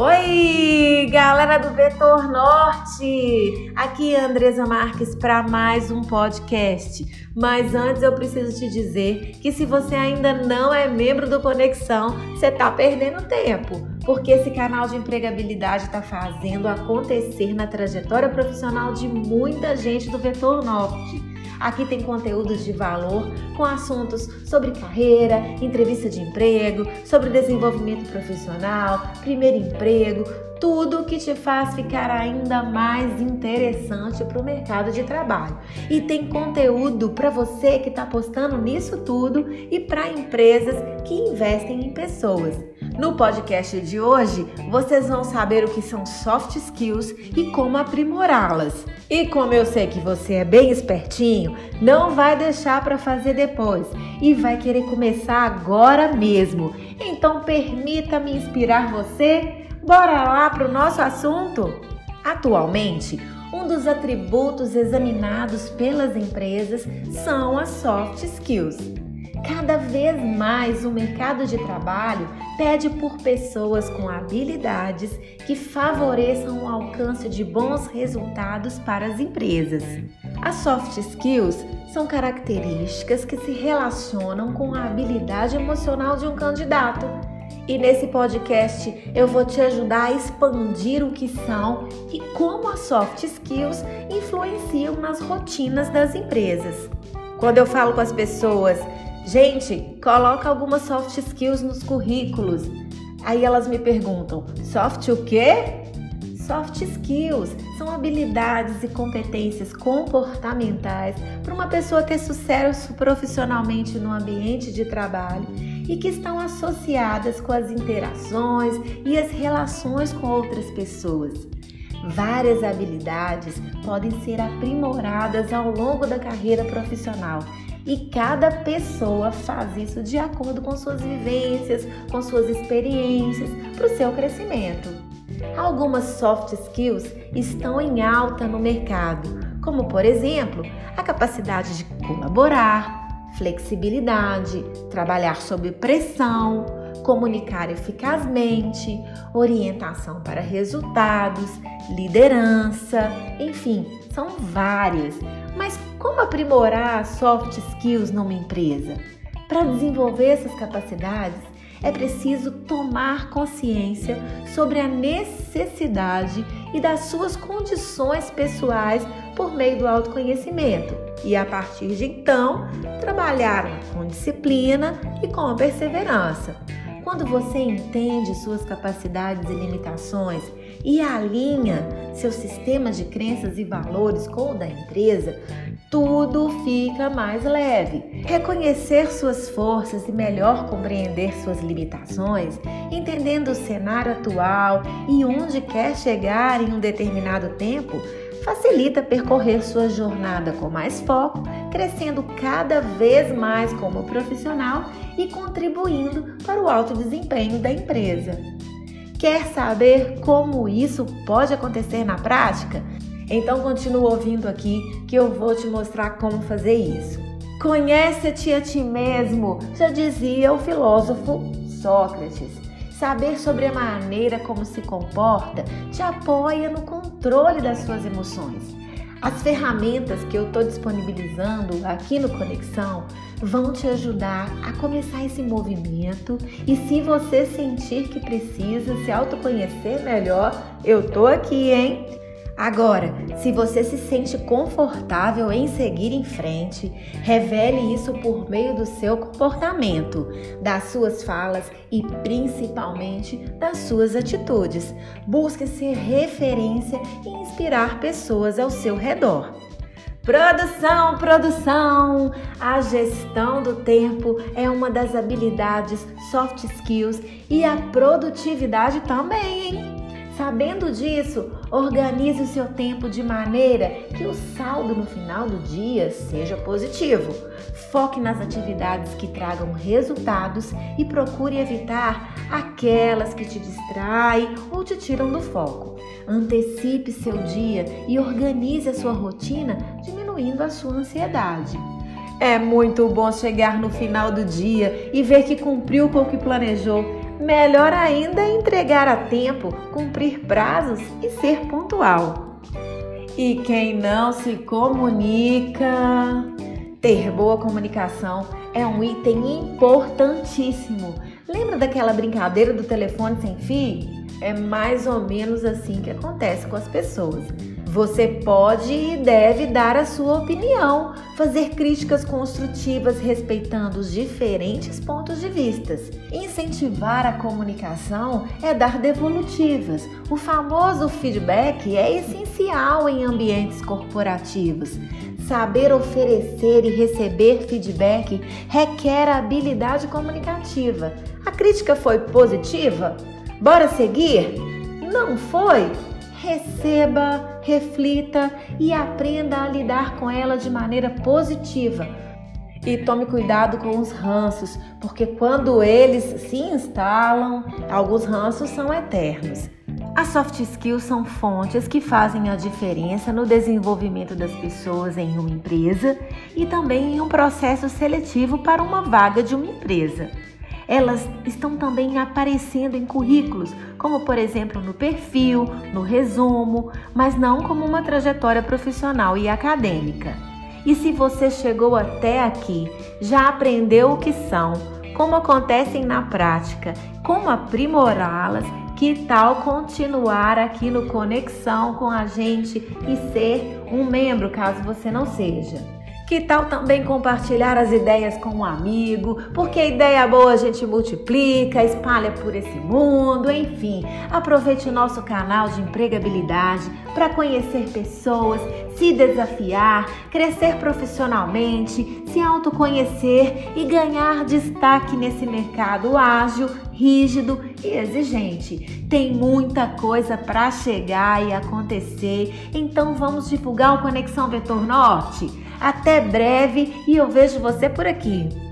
Oi, galera do Vetor Norte! Aqui é Andresa Marques para mais um podcast. Mas antes eu preciso te dizer que se você ainda não é membro do Conexão, você tá perdendo tempo, porque esse canal de empregabilidade está fazendo acontecer na trajetória profissional de muita gente do Vetor Norte. Aqui tem conteúdos de valor com assuntos sobre carreira, entrevista de emprego, sobre desenvolvimento profissional, primeiro emprego, tudo que te faz ficar ainda mais interessante para o mercado de trabalho. E tem conteúdo para você que está apostando nisso tudo e para empresas que investem em pessoas. No podcast de hoje, vocês vão saber o que são soft skills e como aprimorá-las. E como eu sei que você é bem espertinho, não vai deixar para fazer depois e vai querer começar agora mesmo. Então permita-me inspirar você. Bora lá para o nosso assunto? Atualmente, um dos atributos examinados pelas empresas são as soft skills. Cada vez mais o mercado de trabalho pede por pessoas com habilidades que favoreçam o alcance de bons resultados para as empresas. As soft skills são características que se relacionam com a habilidade emocional de um candidato. E nesse podcast eu vou te ajudar a expandir o que são e como as soft skills influenciam nas rotinas das empresas. Quando eu falo com as pessoas Gente, coloca algumas soft skills nos currículos. Aí elas me perguntam: soft o quê? Soft skills são habilidades e competências comportamentais para uma pessoa ter sucesso profissionalmente no ambiente de trabalho e que estão associadas com as interações e as relações com outras pessoas. Várias habilidades podem ser aprimoradas ao longo da carreira profissional e cada pessoa faz isso de acordo com suas vivências, com suas experiências, para o seu crescimento. Algumas soft skills estão em alta no mercado, como por exemplo a capacidade de colaborar, flexibilidade, trabalhar sob pressão, comunicar eficazmente, orientação para resultados, liderança, enfim, são várias. Mas como aprimorar soft skills numa empresa? Para desenvolver essas capacidades, é preciso tomar consciência sobre a necessidade e das suas condições pessoais por meio do autoconhecimento e, a partir de então, trabalhar com disciplina e com perseverança. Quando você entende suas capacidades e limitações e alinha seu sistema de crenças e valores com o da empresa, tudo fica mais leve. Reconhecer suas forças e melhor compreender suas limitações, entendendo o cenário atual e onde quer chegar em um determinado tempo, facilita percorrer sua jornada com mais foco, crescendo cada vez mais como profissional e contribuindo para o alto desempenho da empresa. Quer saber como isso pode acontecer na prática? Então continua ouvindo aqui que eu vou te mostrar como fazer isso. Conhece-te a ti mesmo, já dizia o filósofo Sócrates. Saber sobre a maneira como se comporta te apoia no controle das suas emoções. As ferramentas que eu estou disponibilizando aqui no Conexão vão te ajudar a começar esse movimento e se você sentir que precisa se autoconhecer melhor, eu tô aqui, hein? Agora, se você se sente confortável em seguir em frente, revele isso por meio do seu comportamento, das suas falas e principalmente das suas atitudes. Busque ser referência e inspirar pessoas ao seu redor. Produção, produção! A gestão do tempo é uma das habilidades soft skills e a produtividade também, hein? Sabendo disso, organize o seu tempo de maneira que o saldo no final do dia seja positivo. Foque nas atividades que tragam resultados e procure evitar aquelas que te distraem ou te tiram do foco. Antecipe seu dia e organize a sua rotina, diminuindo a sua ansiedade. É muito bom chegar no final do dia e ver que cumpriu com o que planejou melhor ainda é entregar a tempo, cumprir prazos e ser pontual. E quem não se comunica, ter boa comunicação é um item importantíssimo. Lembra daquela brincadeira do telefone sem fio? É mais ou menos assim que acontece com as pessoas. Você pode e deve dar a sua opinião, fazer críticas construtivas respeitando os diferentes pontos de vista. Incentivar a comunicação é dar devolutivas. O famoso feedback é essencial em ambientes corporativos. Saber oferecer e receber feedback requer habilidade comunicativa. A crítica foi positiva? Bora seguir? Não foi? Receba, reflita e aprenda a lidar com ela de maneira positiva. E tome cuidado com os ranços, porque quando eles se instalam, alguns ranços são eternos. As soft skills são fontes que fazem a diferença no desenvolvimento das pessoas em uma empresa e também em um processo seletivo para uma vaga de uma empresa elas estão também aparecendo em currículos, como por exemplo no perfil, no resumo, mas não como uma trajetória profissional e acadêmica. E se você chegou até aqui, já aprendeu o que são, como acontecem na prática, como aprimorá-las, que tal continuar aqui no Conexão com a gente e ser um membro, caso você não seja? Que tal também compartilhar as ideias com um amigo? Porque ideia boa a gente multiplica, espalha por esse mundo, enfim. Aproveite o nosso canal de empregabilidade para conhecer pessoas, se desafiar, crescer profissionalmente, se autoconhecer e ganhar destaque nesse mercado ágil, rígido e exigente. Tem muita coisa para chegar e acontecer, então vamos divulgar o Conexão Vetor Norte. Até breve e eu vejo você por aqui.